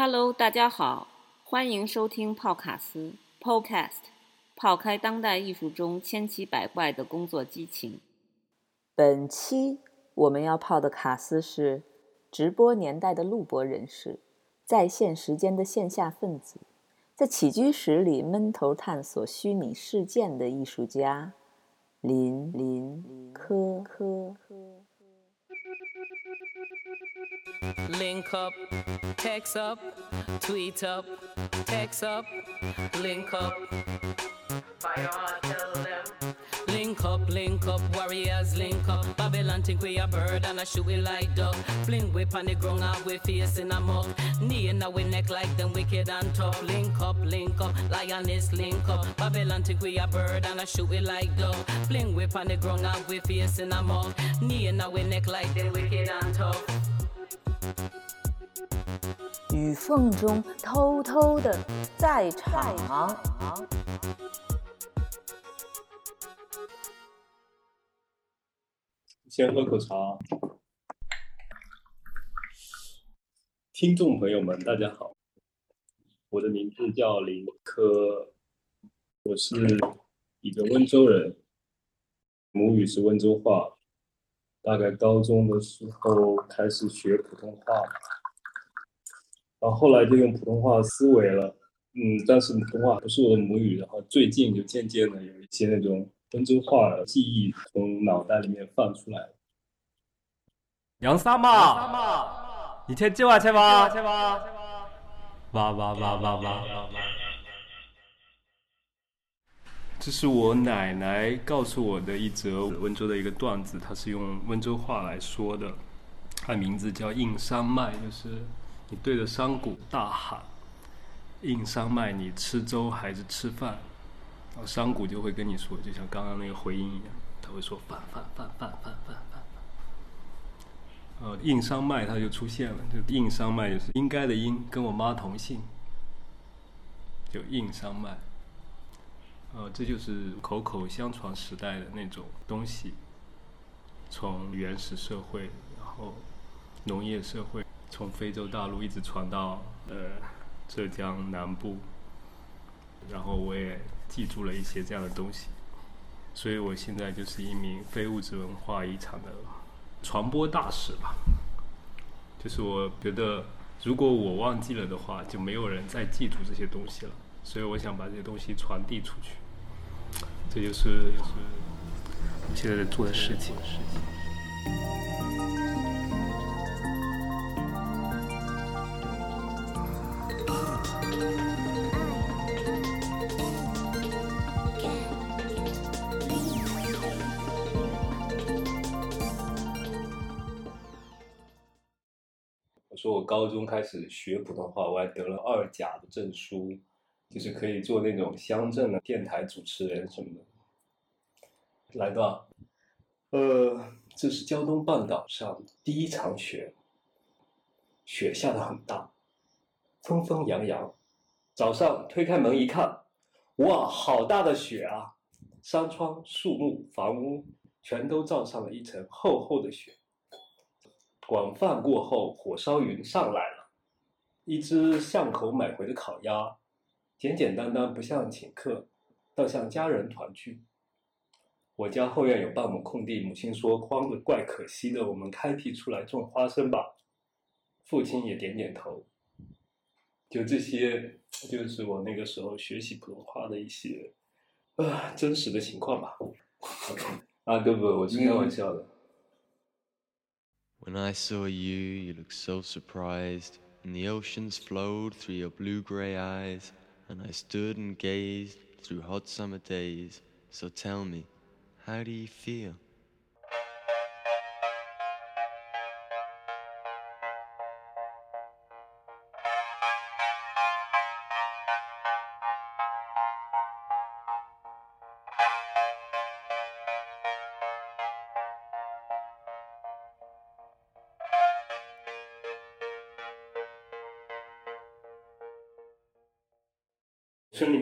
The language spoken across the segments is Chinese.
Hello，大家好，欢迎收听泡卡斯 Podcast，泡开当代艺术中千奇百怪的工作激情。本期我们要泡的卡斯是直播年代的录播人士，在线时间的线下分子，在起居室里闷头探索虚拟事件的艺术家林林科科。Link up, text up, tweet up, text up, link up. Fire tell them. Link up, link up, warriors link up. Babylon think we a bird and I shoot it like duck. Fling whip on the ground and we face in a muck. Knee in our neck like them wicked and tough. Link up, link up, lioness link up. Babylon think we a bird and I shoot it like duck. Fling whip on the ground and we face in a muck. Knee in our neck like them wicked and tough. 雨缝中偷偷的在唱。先喝口茶。听众朋友们，大家好，我的名字叫林科，我是一个温州人，母语是温州话。大概高中的时候开始学普通话，然后后来就用普通话思维了。嗯，但是普通话不是我的母语，然后最近就渐渐的有一些那种温州话的记忆从脑袋里面放出来了。杨三嘛，你听计划去吧，去吧，哇哇哇哇哇！这是我奶奶告诉我的一则温州的一个段子，它是用温州话来说的，它名字叫应山脉，就是你对着山谷大喊“应山脉，你吃粥还是吃饭？”然后山谷就会跟你说，就像刚刚那个回音一样，它会说“饭饭饭饭饭饭饭”。呃，应山脉它就出现了，就应山脉就是应该的应，跟我妈同姓，就应山脉。呃，这就是口口相传时代的那种东西，从原始社会，然后农业社会，从非洲大陆一直传到呃浙江南部，然后我也记住了一些这样的东西，所以我现在就是一名非物质文化遗产的传播大使吧。就是我觉得，如果我忘记了的话，就没有人再记住这些东西了。所以我想把这些东西传递出去，这就是我现在在做的事情。我说我高中开始学普通话，我还得了二甲的证书。就是可以做那种乡镇的电台主持人什么的。来吧，呃，这是胶东半岛上第一场雪，雪下的很大，纷纷扬扬。早上推开门一看，哇，好大的雪啊！山川、树木、房屋全都罩上了一层厚厚的雪。广泛过后，火烧云上来了，一只巷口买回的烤鸭。简简单单，不像请客，倒像家人团聚。我家后院有半亩空地，母亲说荒的怪可惜的，我们开辟出来种花生吧。父亲也点点头。就这些，就是我那个时候学习普通话的一些，啊，真实的情况吧。啊，对不？我是开玩笑的。When I saw you, you looked so surprised, and the oceans flowed through your blue-gray eyes. And I stood and gazed through hot summer days. So tell me, how do you feel?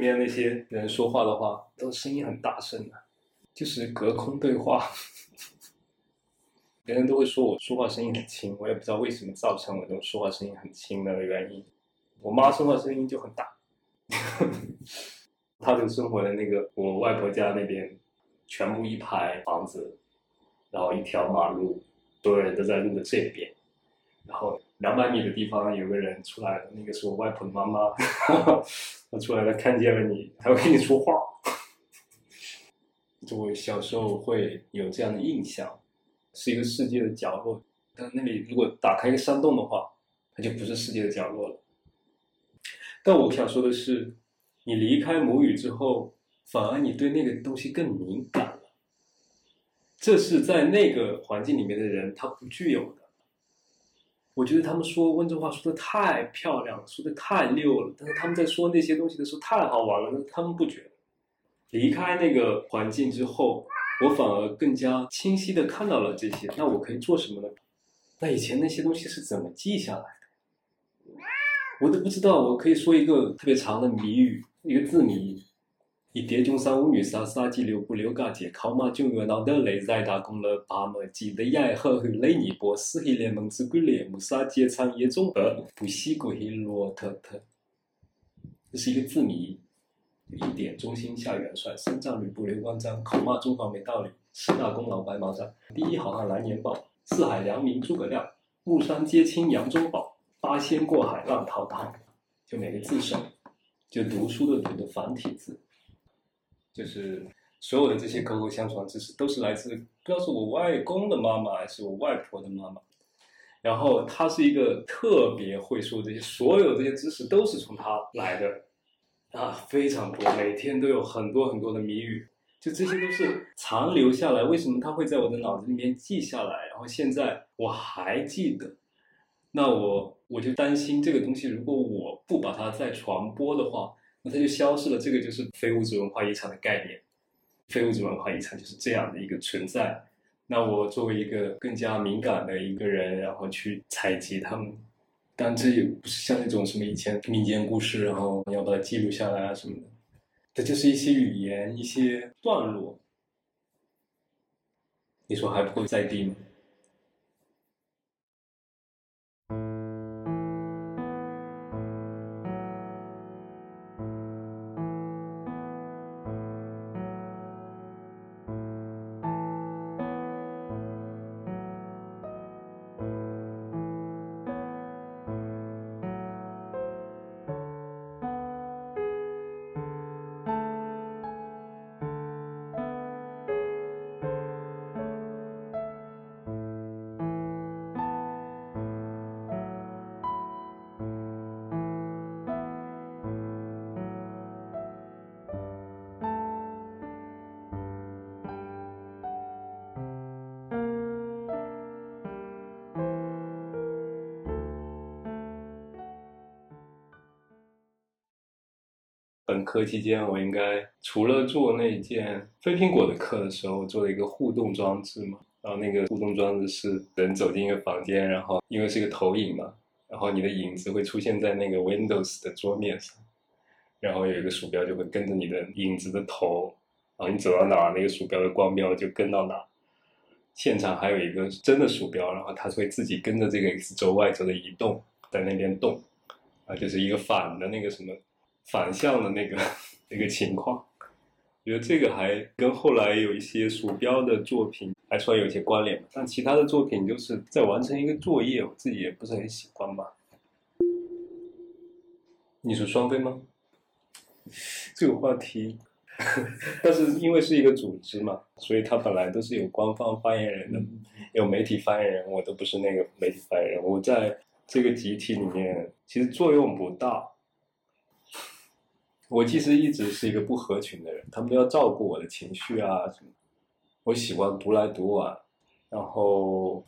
村里面那些人说话的话，都声音很大声的，就是隔空对话。别人都会说我说话声音很轻，我也不知道为什么造成我这种说话声音很轻的原因。我妈说话声音就很大。她就生活在那个我外婆家那边，全部一排房子，然后一条马路，所有人都在路的这边，然后两百米的地方有个人出来了，那个是我外婆的妈妈，她出来了看见了你，还会跟你说话。就我小时候会有这样的印象，是一个世界的角落，但那里如果打开一个山洞的话，它就不是世界的角落了。但我想说的是，你离开母语之后，反而你对那个东西更敏感了。这是在那个环境里面的人他不具有的。我觉得他们说温州话说的太漂亮，说的太溜了，但是他们在说那些东西的时候太好玩了，他们不觉得。离开那个环境之后，我反而更加清晰的看到了这些。那我可以做什么呢？那以前那些东西是怎么记下来的？我都不知道。我可以说一个特别长的谜语，一个字谜：一爹中三五女仨仨几六不六嘎姐考马九月闹得雷在打工了八么记得也好后雷尼波斯黑联盟之鬼猎木沙结长夜中二不西过黑罗特特。这是一个字谜。一点中心下元帅，三战吕布刘关张，口骂中华没道理，四大功劳白毛战，第一好汉来年报，四海良民诸葛亮，木山接亲杨宗保，八仙过海浪滔滔。就每个字首，就读书的读的繁体字，就是所有的这些口口相传知识，都是来自不知道是我外公的妈妈还是我外婆的妈妈。然后他是一个特别会说这些，所有这些知识都是从他来的。啊，非常多，每天都有很多很多的谜语，就这些都是残留下来。为什么他会在我的脑子里面记下来？然后现在我还记得，那我我就担心这个东西，如果我不把它再传播的话，那它就消失了。这个就是非物质文化遗产的概念，非物质文化遗产就是这样的一个存在。那我作为一个更加敏感的一个人，然后去采集他们。但这也不是像那种什么以前民间故事，然后你要把它记录下来啊什么的，这就是一些语言、一些段落。你说还不够在地吗？课期间，我应该除了做那件飞苹果的课的时候，做了一个互动装置嘛。然后那个互动装置是人走进一个房间，然后因为是一个投影嘛，然后你的影子会出现在那个 Windows 的桌面上，然后有一个鼠标就会跟着你的影子的头，然后你走到哪，那个鼠标的光标就跟到哪。现场还有一个真的鼠标，然后它会自己跟着这个 X 轴 Y 轴的移动在那边动，啊，就是一个反的那个什么。反向的那个 那个情况，觉得这个还跟后来有一些鼠标的作品还算有一些关联，但其他的作品就是在完成一个作业，我自己也不是很喜欢吧。你是双飞吗？这个话题，但是因为是一个组织嘛，所以它本来都是有官方发言人的，有媒体发言人，我都不是那个媒体发言人，我在这个集体里面其实作用不大。我其实一直是一个不合群的人，他们都要照顾我的情绪啊什么。我喜欢独来独往，然后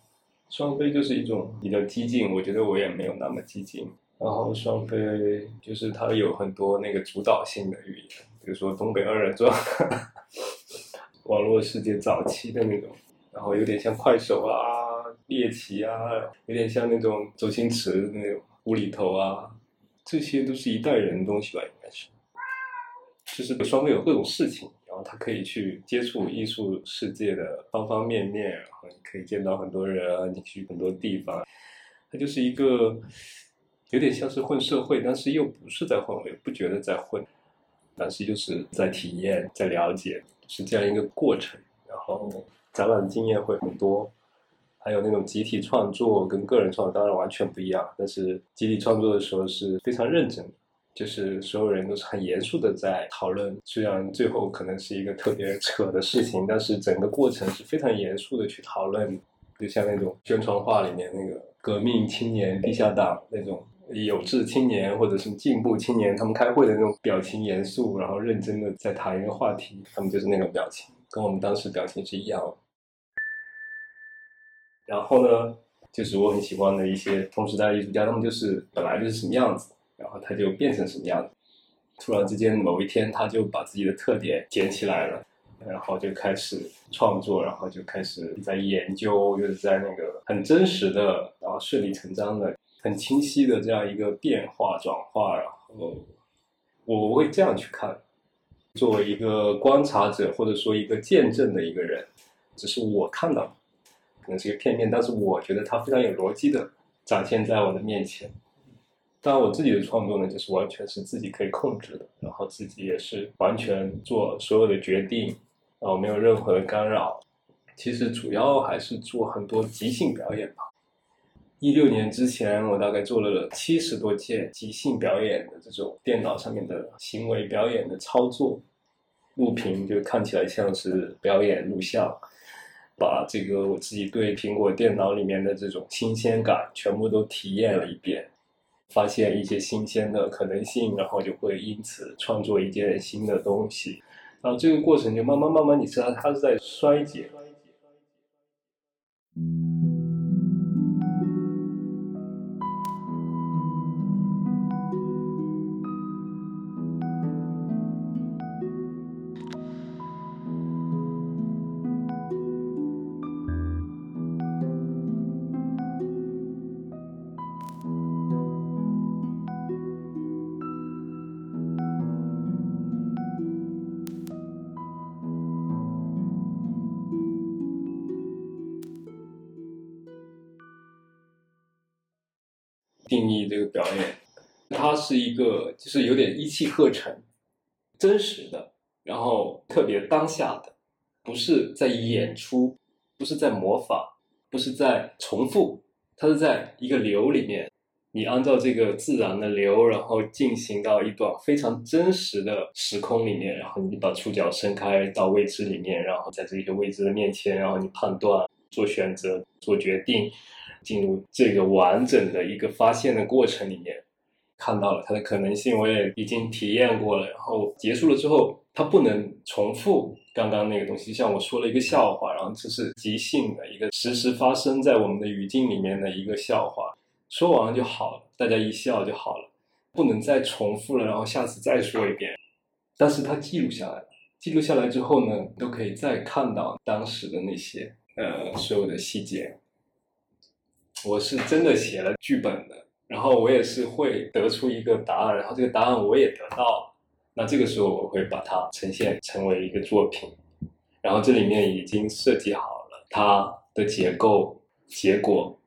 双飞就是一种比较激进，我觉得我也没有那么激进。然后双飞就是它有很多那个主导性的语言，比如说东北二人转，网络世界早期的那种，然后有点像快手啊、猎奇啊，有点像那种周星驰那种无厘头啊，这些都是一代人的东西吧，应该是。就是双飞有各种事情，然后他可以去接触艺术世界的方方面面，然后你可以见到很多人啊，你去很多地方，它就是一个有点像是混社会，但是又不是在混，我也不觉得在混，但是就是在体验、在了解，是这样一个过程。然后展览经验会很多，还有那种集体创作跟个人创作当然完全不一样，但是集体创作的时候是非常认真的。就是所有人都是很严肃的在讨论，虽然最后可能是一个特别扯的事情，但是整个过程是非常严肃的去讨论。就像那种宣传画里面那个革命青年、地下党那种有志青年或者是进步青年，他们开会的那种表情严肃，然后认真的在谈一个话题，他们就是那种表情，跟我们当时表情是一样。然后呢，就是我很喜欢的一些同时代艺术家，他们就是本来就是什么样子。然后他就变成什么样子？突然之间某一天，他就把自己的特点捡起来了，然后就开始创作，然后就开始在研究，就是在那个很真实的，然后顺理成章的、很清晰的这样一个变化转化。然后我会这样去看，作为一个观察者或者说一个见证的一个人，只是我看到，可能是一个片面，但是我觉得它非常有逻辑的展现在我的面前。当然，我自己的创作呢，就是完全是自己可以控制的，然后自己也是完全做所有的决定，然后没有任何的干扰。其实主要还是做很多即兴表演吧。一六年之前，我大概做了七十多件即兴表演的这种电脑上面的行为表演的操作，录屏就看起来像是表演录像，把这个我自己对苹果电脑里面的这种新鲜感全部都体验了一遍。发现一些新鲜的可能性，然后就会因此创作一件新的东西，然后这个过程就慢慢慢慢，你知道它是在衰减。定义这个表演，它是一个就是有点一气呵成、真实的，然后特别当下的，不是在演出，不是在模仿，不是在重复，它是在一个流里面，你按照这个自然的流，然后进行到一段非常真实的时空里面，然后你把触角伸开到未知里面，然后在这些未知的面前，然后你判断、做选择、做决定。进入这个完整的一个发现的过程里面，看到了它的可能性，我也已经体验过了。然后结束了之后，它不能重复刚刚那个东西。像我说了一个笑话，然后这是即兴的一个实时发生在我们的语境里面的一个笑话，说完了就好了，大家一笑就好了，不能再重复了。然后下次再说一遍，但是它记录下来。记录下来之后呢，都可以再看到当时的那些呃所有的细节。我是真的写了剧本的，然后我也是会得出一个答案，然后这个答案我也得到，那这个时候我会把它呈现成为一个作品，然后这里面已经设计好了它的结构、结果，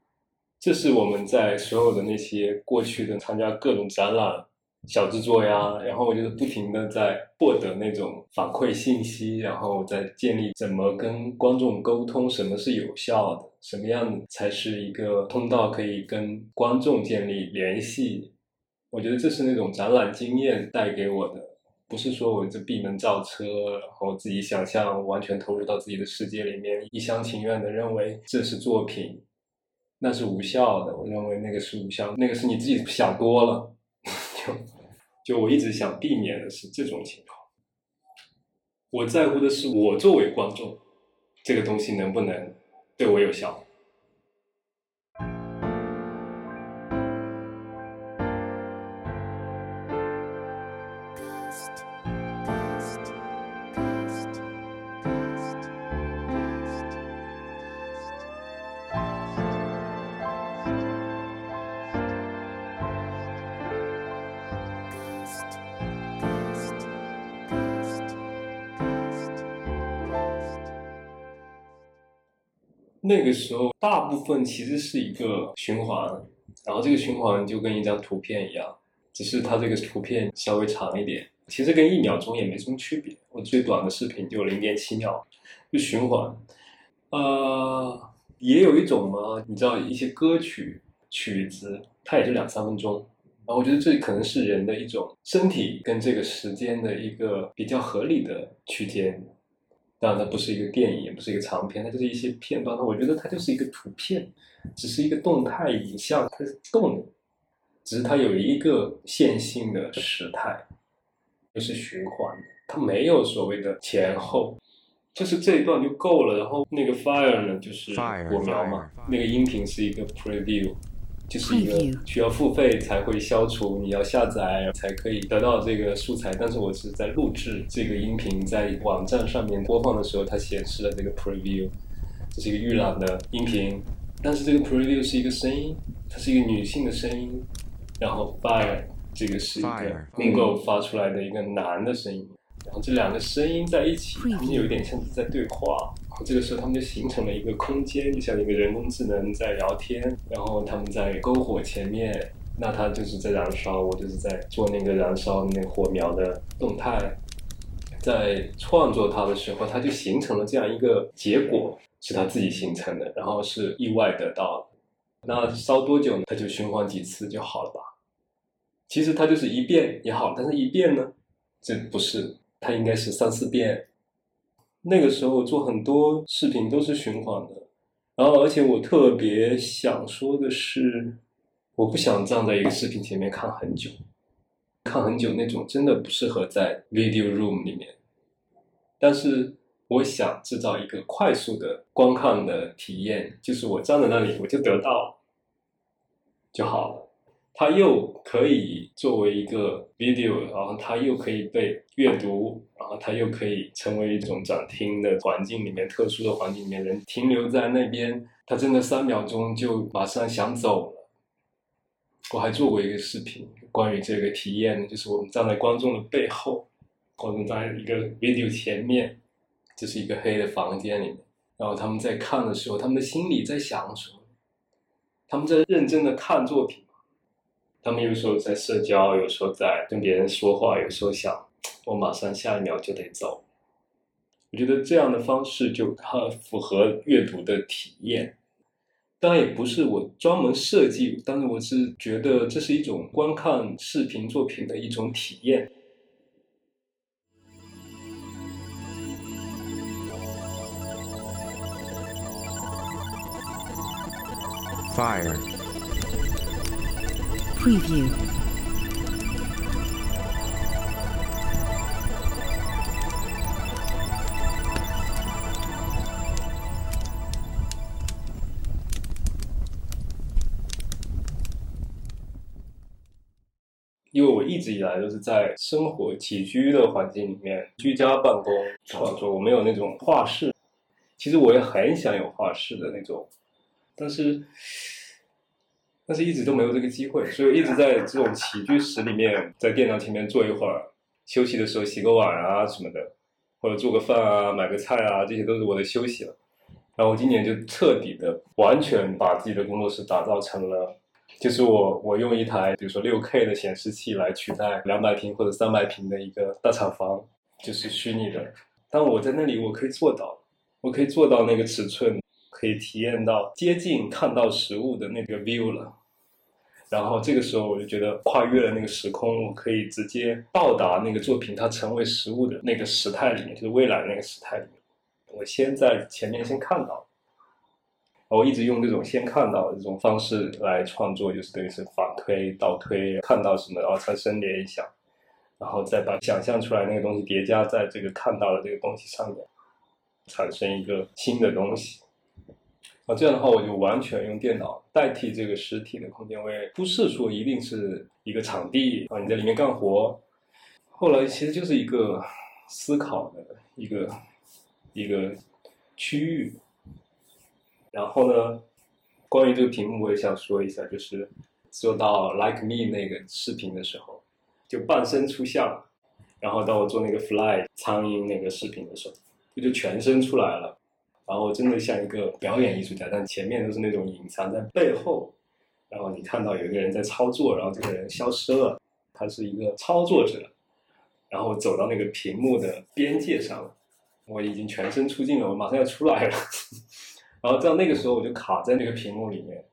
这是我们在所有的那些过去的参加各种展览。小制作呀，然后我就是不停的在获得那种反馈信息，然后在建立怎么跟观众沟通，什么是有效的，什么样才是一个通道可以跟观众建立联系。我觉得这是那种展览经验带给我的，不是说我这闭门造车，然后自己想象，完全投入到自己的世界里面，一厢情愿的认为这是作品，那是无效的。我认为那个是无效，那个是你自己想多了。就就我一直想避免的是这种情况，我在乎的是我作为观众，这个东西能不能对我有效。那个时候，大部分其实是一个循环，然后这个循环就跟一张图片一样，只是它这个图片稍微长一点，其实跟一秒钟也没什么区别。我最短的视频就零点七秒，就循环。呃，也有一种嘛，你知道一些歌曲曲子，它也就两三分钟。然后我觉得这可能是人的一种身体跟这个时间的一个比较合理的区间。当然，它不是一个电影，也不是一个长片，它就是一些片段。那我觉得它就是一个图片，只是一个动态影像，它是动的，只是它有一个线性的时态，就是循环的，它没有所谓的前后，就是这一段就够了。然后那个 fire 呢，就是火苗嘛，那个音频是一个 preview。就是一个需要付费才会消除，你要下载才可以得到这个素材。但是我是在录制这个音频，在网站上面播放的时候，它显示了这个 preview，这是一个预览的音频。但是这个 preview 是一个声音，它是一个女性的声音，然后 fire 这个是一个能够发出来的一个男的声音。然后这两个声音在一起，他们有点像是在对话。这个时候，他们就形成了一个空间，就像一个人工智能在聊天。然后他们在篝火前面，那他就是在燃烧，我就是在做那个燃烧那火苗的动态。在创作它的时候，它就形成了这样一个结果，是它自己形成的，然后是意外得到。那烧多久，它就循环几次就好了吧？其实它就是一遍也好，但是一遍呢，这不是。它应该是三四遍。那个时候做很多视频都是循环的，然后而且我特别想说的是，我不想站在一个视频前面看很久，看很久那种真的不适合在 video room 里面。但是我想制造一个快速的观看的体验，就是我站在那里我就得到就好了。它又可以作为一个 video，然后它又可以被阅读，然后它又可以成为一种展厅的环境里面特殊的环境里面，人停留在那边，他真的三秒钟就马上想走了。我还做过一个视频，关于这个体验，就是我们站在观众的背后，观众在一个 video 前面，这是一个黑的房间里面，然后他们在看的时候，他们的心里在想什么？他们在认真的看作品。他们有时候在社交，有时候在跟别人说话，有时候想，我马上下一秒就得走。我觉得这样的方式就很符合阅读的体验。当然也不是我专门设计，但是我是觉得这是一种观看视频作品的一种体验。Fire. Preview. 因为我一直以来都是在生活起居的环境里面居家办公创作，我没有那种画室。其实我也很想有画室的那种，但是。但是一直都没有这个机会，所以一直在这种起居室里面，在电脑前面坐一会儿，休息的时候洗个碗啊什么的，或者做个饭啊、买个菜啊，这些都是我的休息了。然后我今年就彻底的完全把自己的工作室打造成了，就是我我用一台比如说六 K 的显示器来取代两百平或者三百平的一个大厂房，就是虚拟的。但我在那里我可以做到，我可以做到那个尺寸，可以体验到接近看到实物的那个 view 了。然后这个时候我就觉得跨越了那个时空，我可以直接到达那个作品它成为实物的那个时态里面，就是未来那个时态里面。我先在前面先看到，我一直用这种先看到的这种方式来创作，就是等于是反推、倒推，看到什么然后产生联想，然后再把想象出来那个东西叠加在这个看到的这个东西上面，产生一个新的东西。啊，这样的话我就完全用电脑代替这个实体的空间，我也不是说一定是一个场地啊，你在里面干活。后来其实就是一个思考的一个一个区域。然后呢，关于这个屏幕，我也想说一下，就是做到 Like Me 那个视频的时候，就半身出像，然后到我做那个 Fly 苍蝇那个视频的时候，不就全身出来了。然后真的像一个表演艺术家，但前面都是那种隐藏在背后，然后你看到有一个人在操作，然后这个人消失了，他是一个操作者，然后走到那个屏幕的边界上了，我已经全身出镜了，我马上要出来了，然后到那个时候我就卡在那个屏幕里面，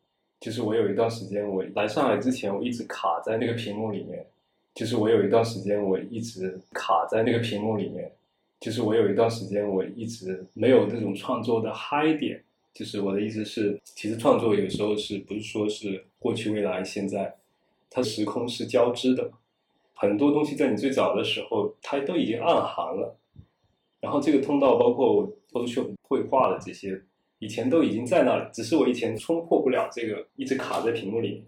就是我有一段时间我来上海之前我一直卡在那个屏幕里面，就是我有一段时间我一直卡在那个屏幕里面，就是我有一段时间我一直没有那种创作的嗨点。就是我的意思是，其实创作有时候是不是说是过去、未来、现在，它时空是交织的。很多东西在你最早的时候，它都已经暗含了。然后这个通道包括抽象绘画的这些，以前都已经在那里，只是我以前冲破不了这个，一直卡在屏幕里。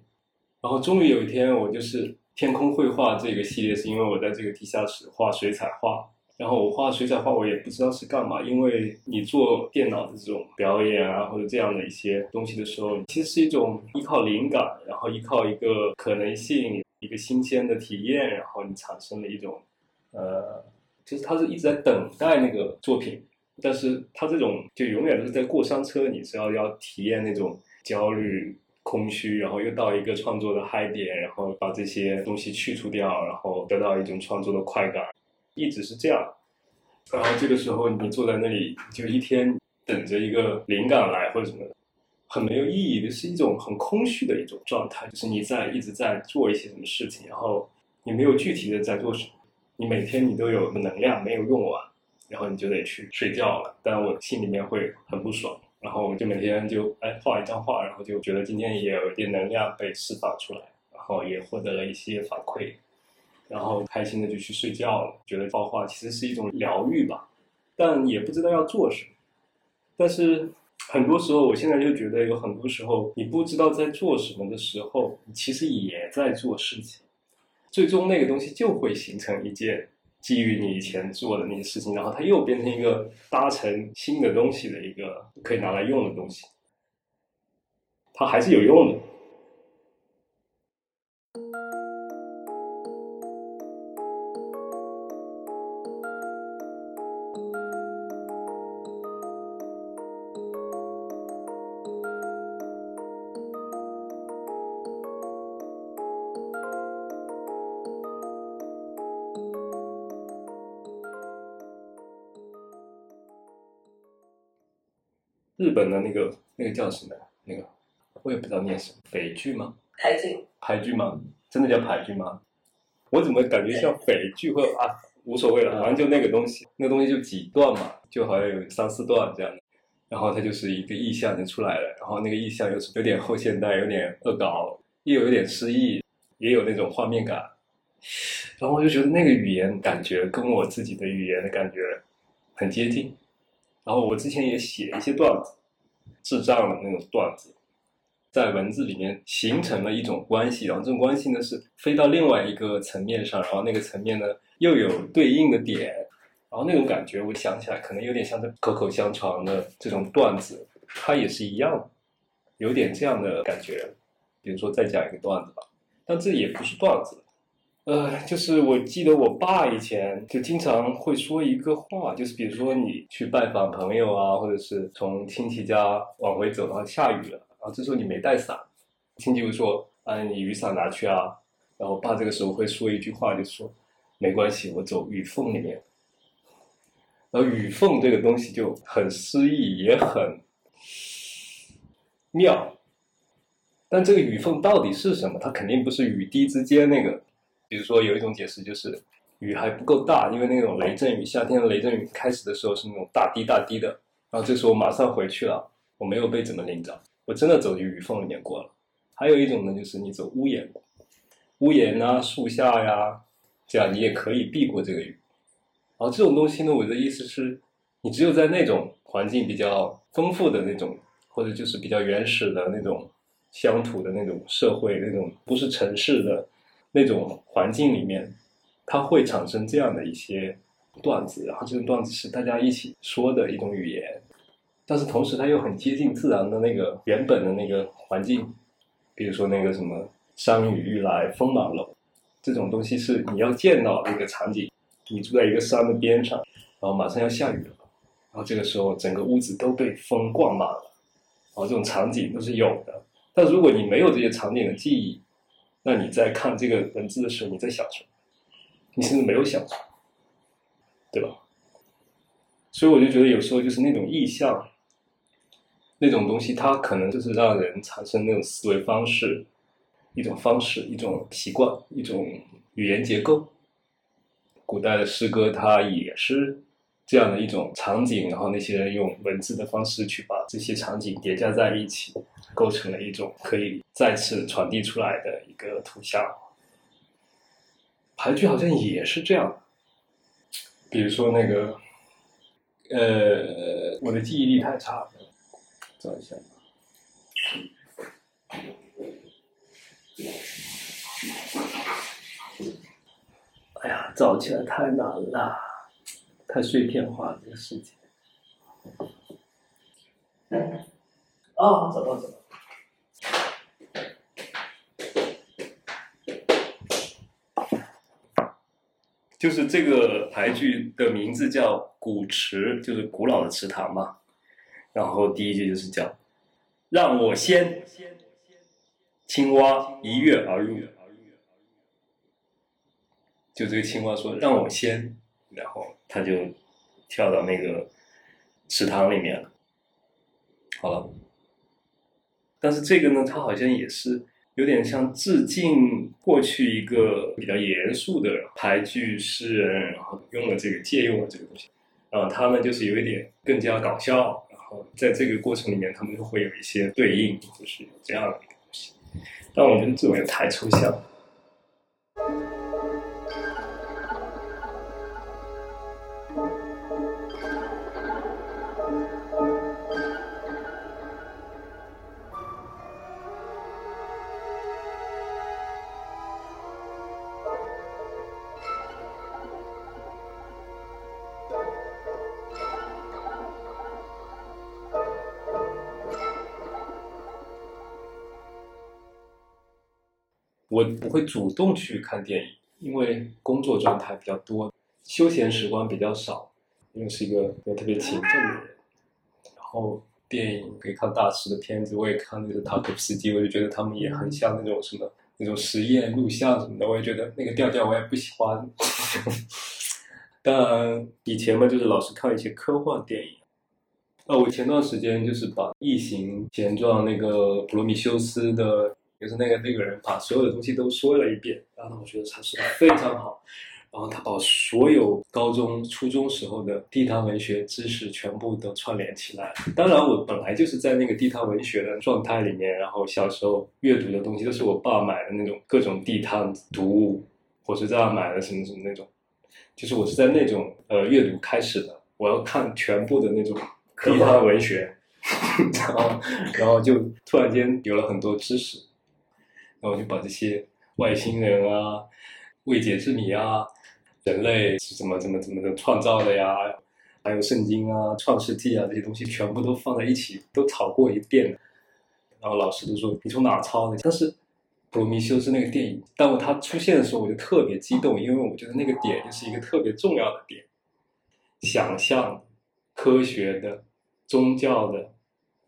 然后终于有一天，我就是天空绘画这个系列，是因为我在这个地下室画水彩画。然后我画水彩画，我也不知道是干嘛，因为你做电脑的这种表演啊，或者这样的一些东西的时候，其实是一种依靠灵感，然后依靠一个可能性，一个新鲜的体验，然后你产生了一种，呃，就是他是一直在等待那个作品，但是他这种就永远都是在过山车，你是要要体验那种焦虑、空虚，然后又到一个创作的嗨点，然后把这些东西去除掉，然后得到一种创作的快感。一直是这样，然后这个时候你坐在那里，就一天等着一个灵感来或者什么的，很没有意义的，是一种很空虚的一种状态。就是你在一直在做一些什么事情，然后你没有具体的在做什么，你每天你都有能量没有用完，然后你就得去睡觉了。但我心里面会很不爽，然后我就每天就哎画一张画，然后就觉得今天也有一点能量被释放出来，然后也获得了一些反馈。然后开心的就去睡觉了，觉得画画其实是一种疗愈吧，但也不知道要做什么。但是很多时候，我现在就觉得有很多时候，你不知道在做什么的时候，你其实也在做事情。最终那个东西就会形成一件基于你以前做的那些事情，然后它又变成一个搭成新的东西的一个可以拿来用的东西，它还是有用的。日本的那个那个叫什么？那个我也不知道念什么，匪剧吗？排剧，排剧吗？真的叫排剧吗？我怎么感觉像匪剧或者啊，无所谓了，反正就那个东西，那个东西就几段嘛，就好像有三四段这样的，然后它就是一个意象就出来了，然后那个意象又是有点后现代，有点恶搞，又有点诗意，也有那种画面感，然后我就觉得那个语言感觉跟我自己的语言的感觉很接近。然后我之前也写一些段子，智障的那种段子，在文字里面形成了一种关系，然后这种关系呢是飞到另外一个层面上，然后那个层面呢又有对应的点，然后那种感觉我想起来可能有点像这口口相传的这种段子，它也是一样，有点这样的感觉。比如说再讲一个段子吧，但这也不是段子。呃，就是我记得我爸以前就经常会说一个话，就是比如说你去拜访朋友啊，或者是从亲戚家往回走，然后下雨了，然后这时候你没带伞，亲戚会说：“啊，你雨伞拿去啊。”然后爸这个时候会说一句话，就说：“没关系，我走雨缝里面。”然后雨缝这个东西就很诗意，也很妙。但这个雨缝到底是什么？它肯定不是雨滴之间那个。比如说，有一种解释就是雨还不够大，因为那种雷阵雨，夏天的雷阵雨开始的时候是那种大滴大滴的，然后这时候马上回去了，我没有被怎么淋着，我真的走进雨缝里面过了。还有一种呢，就是你走屋檐，屋檐啊、树下呀，这样你也可以避过这个雨。然后这种东西呢，我的意思是，你只有在那种环境比较丰富的那种，或者就是比较原始的那种乡土的那种社会，那种不是城市的。那种环境里面，它会产生这样的一些段子，然后这种段子是大家一起说的一种语言，但是同时它又很接近自然的那个原本的那个环境，比如说那个什么“山雨欲来风满楼”这种东西是你要见到那个场景，你住在一个山的边上，然后马上要下雨了，然后这个时候整个屋子都被风灌满了，然后这种场景都是有的，但如果你没有这些场景的记忆，那你在看这个文字的时候，你在想什么？你甚至没有想什么，对吧？所以我就觉得有时候就是那种意象，那种东西，它可能就是让人产生那种思维方式，一种方式，一种习惯，一种语言结构。古代的诗歌，它也是这样的一种场景，然后那些人用文字的方式去把这些场景叠加在一起，构成了一种可以再次传递出来的一个图像。俳句好像也是这样，比如说那个，呃，我的记忆力太差了，找一下。哎呀，找起来太难了，太碎片化了这个世界。哦，找到找到。就是这个牌剧的名字叫《古池》，就是古老的池塘嘛。然后第一句就是叫“让我先”，青蛙一跃而入。就这个青蛙说“让我先”，然后他就跳到那个池塘里面了。好了，但是这个呢，它好像也是。有点像致敬过去一个比较严肃的俳句诗人，然后用了这个借用了这个东西，然后他呢就是有一点更加搞笑，然后在这个过程里面，他们就会有一些对应，就是这样的一个东西。但我觉得这种也太抽象了。我不会主动去看电影，因为工作状态比较多，休闲时光比较少。因为是一个特别勤奋的人，然后电影可以看大师的片子，我也看那个塔可夫斯基，我就觉得他们也很像那种什么那种实验录像什么的，我也觉得那个调调我也不喜欢。当然以前嘛，就是老是看一些科幻电影。那我前段时间就是把《异形前传》那个普罗米修斯的。就是那个那个人把所有的东西都说了一遍，然后我觉得他说的非常好，然后他把所有高中、初中时候的地摊文学知识全部都串联起来。当然，我本来就是在那个地摊文学的状态里面，然后小时候阅读的东西都是我爸买的那种各种地摊读物，火车站买的什么什么那种，就是我是在那种呃阅读开始的，我要看全部的那种地摊文学，然后然后就突然间有了很多知识。然后就把这些外星人啊、未解之谜啊、人类是怎么怎么怎么的创造的呀，还有圣经啊、创世纪啊这些东西全部都放在一起，都炒过一遍。然后老师都说你从哪抄的？但是普罗米修斯那个电影，当我它出现的时候，我就特别激动，因为我觉得那个点就是一个特别重要的点，想象、科学的、宗教的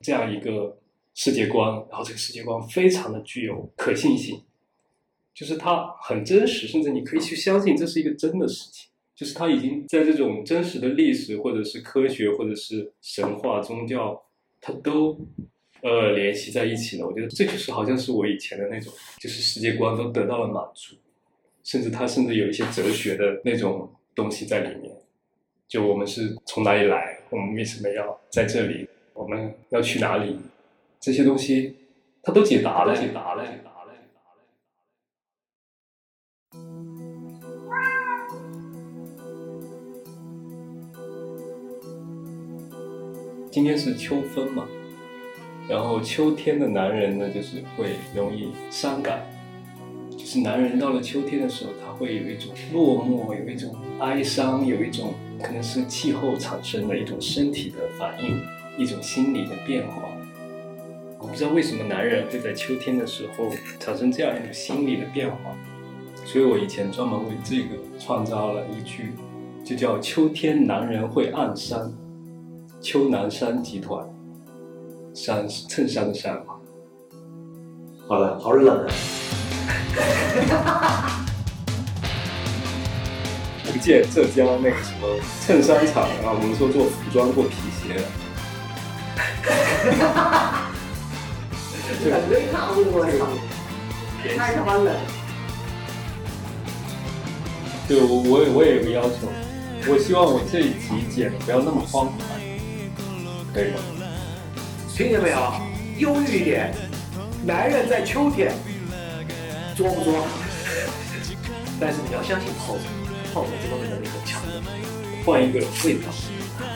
这样一个。世界观，然后这个世界观非常的具有可信性，就是它很真实，甚至你可以去相信这是一个真的事情，就是它已经在这种真实的历史或者是科学或者是神话宗教，它都呃联系在一起了。我觉得这就是好像是我以前的那种，就是世界观都得到了满足，甚至它甚至有一些哲学的那种东西在里面。就我们是从哪里来，我们为什么要在这里，我们要去哪里？这些东西，他都解答了，解答了，解答了，解答了。今天是秋分嘛，然后秋天的男人呢，就是会容易伤感，就是男人到了秋天的时候，他会有一种落寞，有一种哀伤，有一种可能是气候产生的一种身体的反应，一种心理的变化。不知道为什么男人会在秋天的时候产生这样一种心理的变化，所以我以前专门为这个创造了一句，就叫“秋天男人会暗山”，秋南山集团，山是衬衫的衫嘛，好了，好冷啊！福建、浙江那个什么衬衫厂啊，我们说做服装、做皮鞋 的，冷对抗，我操！太他妈冷！对我我也我也有个要求，我希望我这一集剪得不要那么欢快，可以吗？听见没有？忧郁一点。男人在秋天作不作？但是你要相信泡子，泡子这方面能力很强的。换一个味道，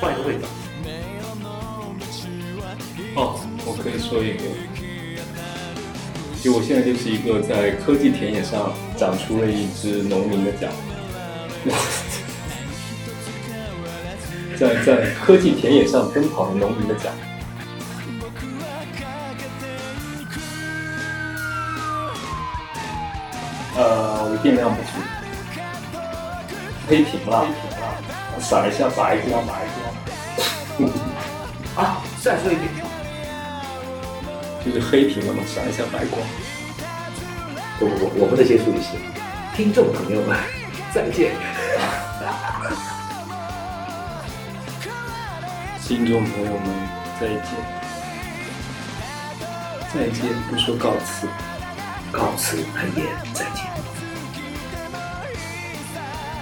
换一个味道。哦，我可以说一个，就我现在就是一个在科技田野上长出了一只农民的脚，在在科技田野上奔跑的农民的脚。呃，我电量不足，黑屏了，撒一下白光，白光。啊，再说一遍。就是黑屏了嘛，闪一下白光。不不不，我们的结束语是：听众朋友们，再见。听众朋友们，再见。再见，不说告辞。告辞，很言，再见。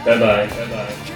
拜拜，拜拜。